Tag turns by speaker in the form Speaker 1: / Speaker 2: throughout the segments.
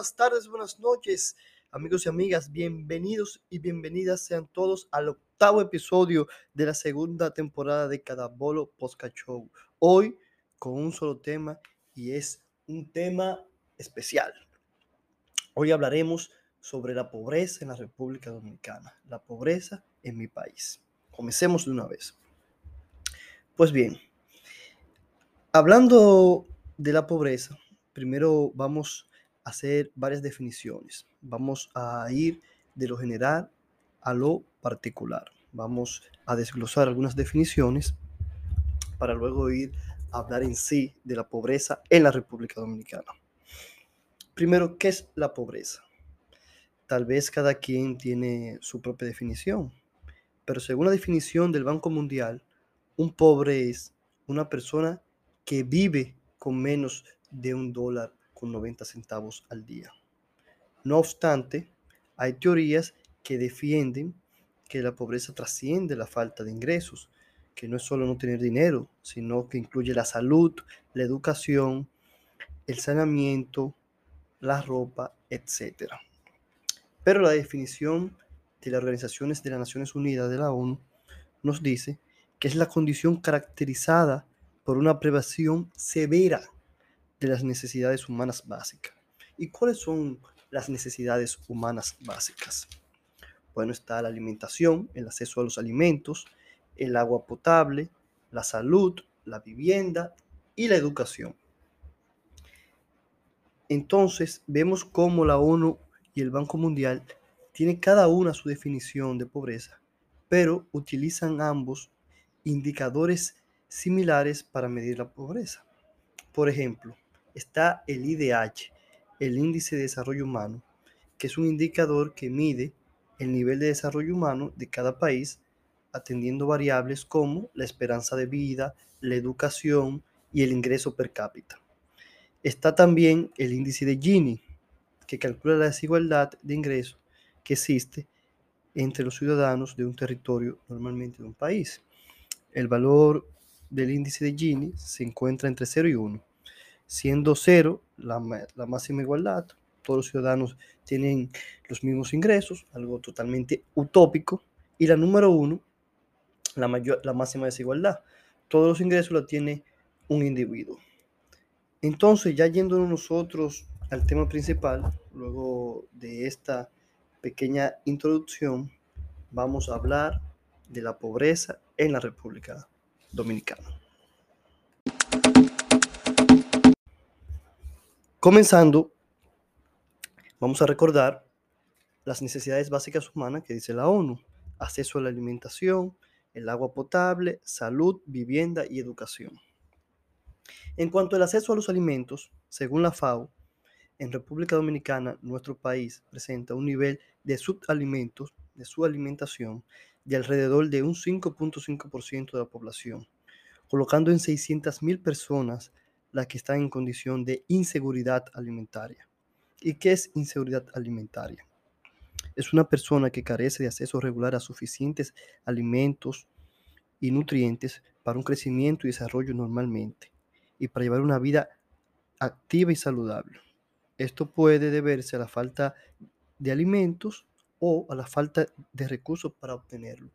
Speaker 1: buenas tardes, buenas noches, amigos y amigas. Bienvenidos y bienvenidas sean todos al octavo episodio de la segunda temporada de Cada Bolo Podcast Show. Hoy con un solo tema y es un tema especial. Hoy hablaremos sobre la pobreza en la República Dominicana, la pobreza en mi país. Comencemos de una vez. Pues bien, hablando de la pobreza, primero vamos hacer varias definiciones. Vamos a ir de lo general a lo particular. Vamos a desglosar algunas definiciones para luego ir a hablar en sí de la pobreza en la República Dominicana. Primero, ¿qué es la pobreza? Tal vez cada quien tiene su propia definición, pero según la definición del Banco Mundial, un pobre es una persona que vive con menos de un dólar con 90 centavos al día. No obstante, hay teorías que defienden que la pobreza trasciende la falta de ingresos, que no es solo no tener dinero, sino que incluye la salud, la educación, el saneamiento, la ropa, etc. Pero la definición de las organizaciones de las Naciones Unidas de la ONU nos dice que es la condición caracterizada por una privación severa de las necesidades humanas básicas. ¿Y cuáles son las necesidades humanas básicas? Bueno, está la alimentación, el acceso a los alimentos, el agua potable, la salud, la vivienda y la educación. Entonces, vemos cómo la ONU y el Banco Mundial tienen cada una su definición de pobreza, pero utilizan ambos indicadores similares para medir la pobreza. Por ejemplo, está el IDH, el Índice de Desarrollo Humano, que es un indicador que mide el nivel de desarrollo humano de cada país, atendiendo variables como la esperanza de vida, la educación y el ingreso per cápita. Está también el índice de Gini, que calcula la desigualdad de ingreso que existe entre los ciudadanos de un territorio, normalmente de un país. El valor del índice de Gini se encuentra entre 0 y 1 siendo cero la, máxima igualdad, todos los ciudadanos tienen los mismos ingresos, algo totalmente utópico, y la número uno, la, mayor, la máxima desigualdad, todos los ingresos la tiene un individuo. Entonces, ya yéndonos nosotros al tema principal, luego de esta pequeña introducción, vamos a hablar de la pobreza en la República Dominicana. Comenzando, vamos a recordar las necesidades básicas humanas que dice la ONU. Acceso a la alimentación, el agua potable, salud, vivienda y educación. En cuanto al acceso a los alimentos, según la FAO, en República Dominicana, nuestro país presenta un nivel de subalimentos, de su alimentación, de alrededor de un 5.5% de la población, colocando en 600.000 personas la que está en condición de inseguridad alimentaria. ¿Y qué es inseguridad alimentaria? Es una persona que carece de acceso regular a suficientes alimentos y nutrientes para un crecimiento y desarrollo normalmente y para llevar una vida activa y saludable. Esto puede deberse a la falta de alimentos o a la falta de recursos para obtenerlo.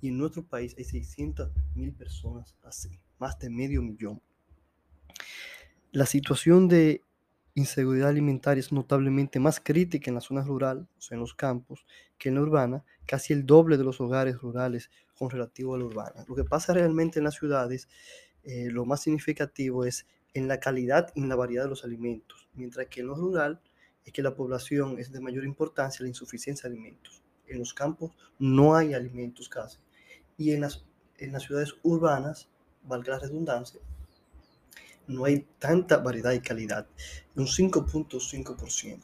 Speaker 1: Y en nuestro país hay 600 mil personas así, más de medio millón. La situación de inseguridad alimentaria es notablemente más crítica en la zona rural, o sea, en los campos, que en la urbana, casi el doble de los hogares rurales con relativo a la urbana. Lo que pasa realmente en las ciudades, eh, lo más significativo es en la calidad y en la variedad de los alimentos, mientras que en lo rural es que la población es de mayor importancia la insuficiencia de alimentos. En los campos no hay alimentos casi. Y en las, en las ciudades urbanas, valga la redundancia, no hay tanta variedad y calidad, un 5.5%.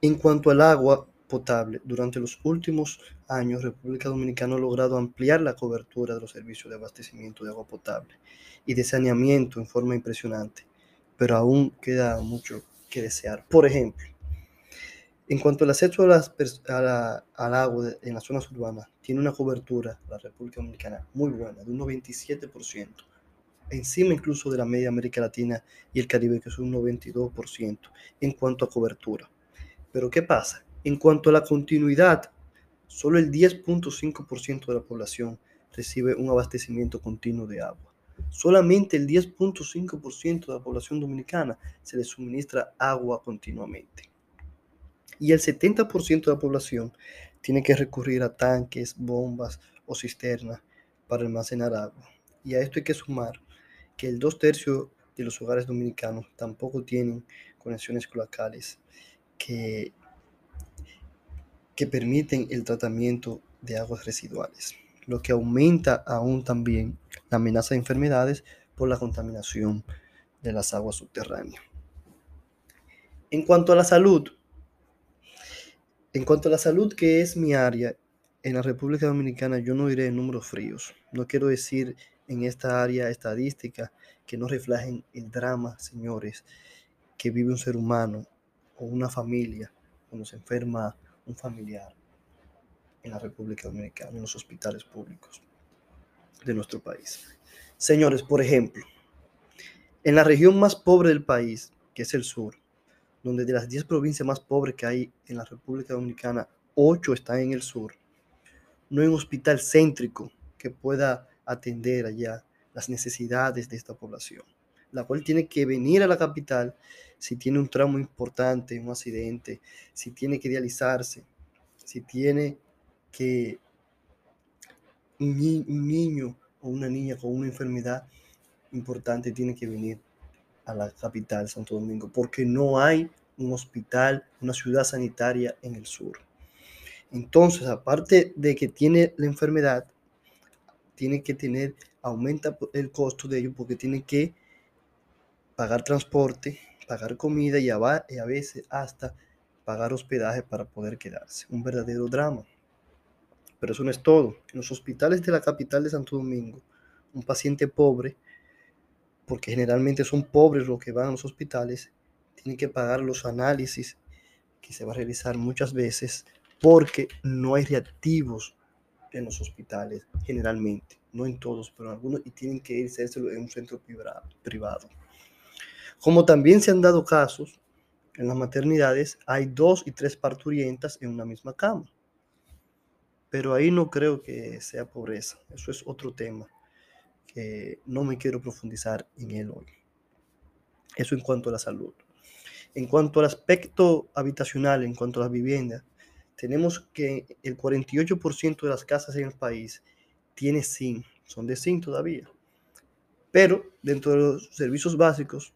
Speaker 1: En cuanto al agua potable, durante los últimos años República Dominicana ha logrado ampliar la cobertura de los servicios de abastecimiento de agua potable y de saneamiento en forma impresionante, pero aún queda mucho que desear. Por ejemplo, en cuanto al acceso al agua en las zonas urbanas, tiene una cobertura la República Dominicana muy buena, de un 97%, encima incluso de la media América Latina y el Caribe, que es un 92% en cuanto a cobertura. Pero ¿qué pasa? En cuanto a la continuidad, solo el 10.5% de la población recibe un abastecimiento continuo de agua. Solamente el 10.5% de la población dominicana se le suministra agua continuamente. Y el 70% de la población tiene que recurrir a tanques, bombas o cisternas para almacenar agua. Y a esto hay que sumar que el dos tercios de los hogares dominicanos tampoco tienen conexiones cloacales que, que permiten el tratamiento de aguas residuales, lo que aumenta aún también la amenaza de enfermedades por la contaminación de las aguas subterráneas. En cuanto a la salud, en cuanto a la salud, que es mi área, en la República Dominicana yo no diré números fríos. No quiero decir en esta área estadística que no reflejen el drama, señores, que vive un ser humano o una familia cuando se enferma un familiar en la República Dominicana, en los hospitales públicos de nuestro país. Señores, por ejemplo, en la región más pobre del país, que es el sur, donde de las 10 provincias más pobres que hay en la República Dominicana, 8 están en el sur, no hay un hospital céntrico que pueda atender allá las necesidades de esta población, la cual tiene que venir a la capital si tiene un tramo importante, un accidente, si tiene que dializarse, si tiene que un, niño o una niña con una enfermedad importante tiene que venir a la capital, Santo Domingo, porque no hay un hospital, una ciudad sanitaria en el sur. Entonces, aparte de que tiene la enfermedad, tiene que tener, aumenta el costo de ello porque tiene que pagar transporte, pagar comida y a, y a veces hasta pagar hospedaje para poder quedarse. Un verdadero drama. Pero eso no es todo. En los hospitales de la capital de Santo Domingo, un paciente pobre, porque generalmente son pobres los que van a los hospitales, tiene que pagar los análisis que se va a realizar muchas veces porque no hay reactivos en los hospitales, generalmente, no en todos, pero en algunos, y tienen que irse en un centro privado. Como también se han dado casos en las maternidades, hay dos y tres parturientas en una misma cama. Pero ahí no creo que sea pobreza, eso es otro tema que no me quiero profundizar en él hoy. Eso en cuanto a la salud. En cuanto al aspecto habitacional, en cuanto a las viviendas, tenemos que el 48% de las casas en el país tiene zinc, son de zinc todavía. Pero dentro de los servicios básicos,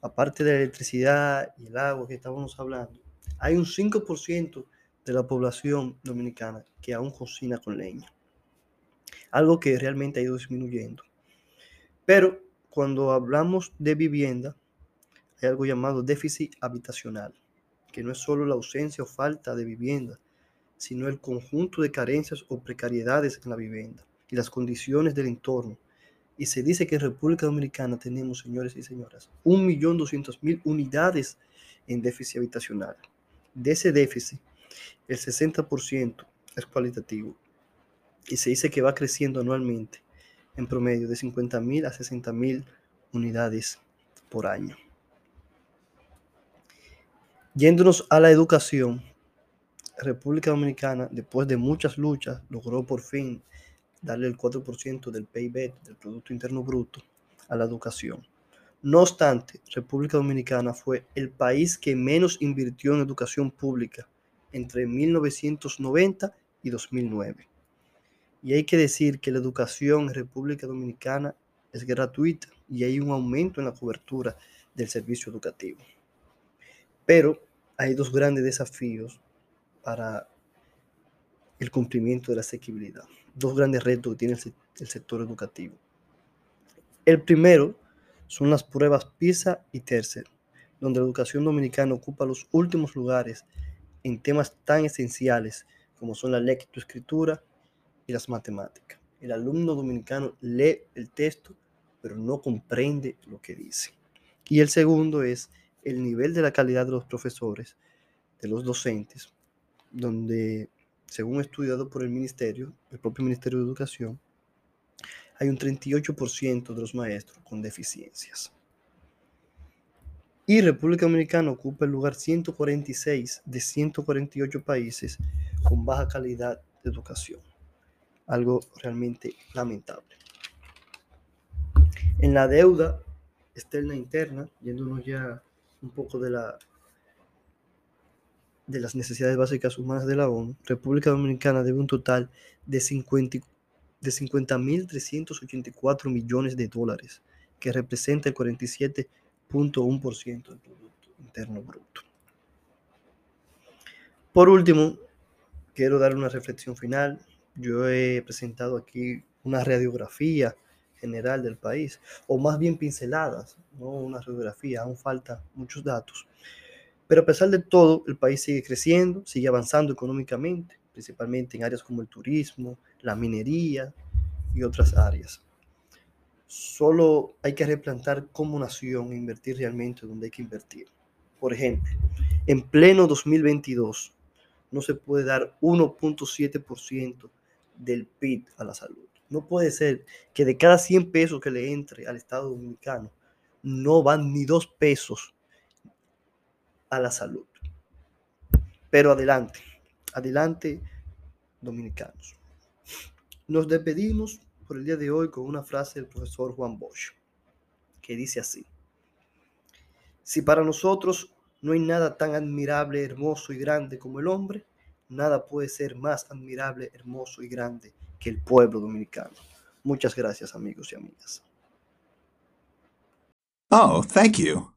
Speaker 1: aparte de la electricidad y el agua que estábamos hablando, hay un 5% de la población dominicana que aún cocina con leña. Algo que realmente ha ido disminuyendo. Pero cuando hablamos de vivienda, hay algo llamado déficit habitacional que no es solo la ausencia o falta de vivienda, sino el conjunto de carencias o precariedades en la vivienda y las condiciones del entorno. Y se dice que en República Dominicana tenemos, señores y señoras, 1.200.000 unidades en déficit habitacional. De ese déficit, el 60% es cualitativo y se dice que va creciendo anualmente en promedio de 50.000 a 60.000 unidades por año. Yéndonos a la educación, República Dominicana, después de muchas luchas, logró por fin darle el 4% del PIB, del Producto Interno Bruto, a la educación. No obstante, República Dominicana fue el país que menos invirtió en educación pública entre 1990 y 2009. Y hay que decir que la educación en República Dominicana es gratuita y hay un aumento en la cobertura del servicio educativo. Pero hay dos grandes desafíos para el cumplimiento de la asequibilidad. Dos grandes retos que tiene el, sector educativo. El primero son las pruebas PISA y TERCER, donde la educación dominicana ocupa los últimos lugares en temas tan esenciales como son la lectoescritura y las matemáticas. El alumno dominicano lee el texto, pero no comprende lo que dice. Y el segundo es el nivel de la calidad de los profesores, de los docentes, donde, según estudiado por el ministerio, el propio Ministerio de Educación, hay un 38% de los maestros con deficiencias. Y República Dominicana ocupa el lugar 146 de 148 países con baja calidad de educación. Algo realmente lamentable. En la deuda externa e interna, yéndonos ya un poco de la de las necesidades básicas humanas de la ONU, República Dominicana debe un total de 50 de 50.384 millones de dólares, que representa el 47.1% del Producto Interno Bruto. Por último, quiero dar una reflexión final. Yo he presentado aquí una radiografía general del país, o más bien pinceladas, no una radiografía, aún falta muchos datos. Pero a pesar de todo, el país sigue creciendo, sigue avanzando económicamente, principalmente en áreas como el turismo, la minería y otras áreas. Solo hay que replantar como nación e invertir realmente donde hay que invertir. Por ejemplo, en pleno 2022 no se puede dar 1.7% del PIB a la salud. No puede ser que de cada 100 pesos que le entre al Estado Dominicano, no van ni dos pesos a la salud. Pero adelante, adelante, dominicanos. Nos despedimos por el día de hoy con una frase del profesor Juan Bosch, que dice así. Si para nosotros no hay nada tan admirable, hermoso y grande como el hombre, nada puede ser más admirable, hermoso y grande que el pueblo dominicano. Muchas gracias amigos y amigas.
Speaker 2: Oh, thank you.